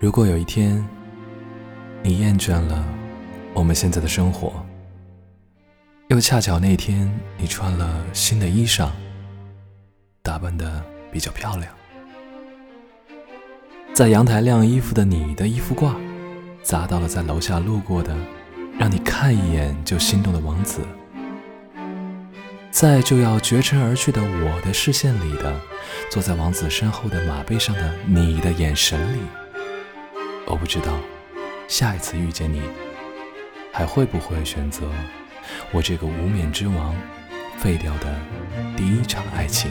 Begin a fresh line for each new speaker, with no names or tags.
如果有一天，你厌倦了我们现在的生活，又恰巧那天你穿了新的衣裳，打扮的比较漂亮，在阳台晾衣服的你的衣服挂，砸到了在楼下路过的，让你看一眼就心动的王子，在就要绝尘而去的我的视线里的，坐在王子身后的马背上的你的眼神里。我不知道，下一次遇见你，还会不会选择我这个无冕之王废掉的第一场爱情。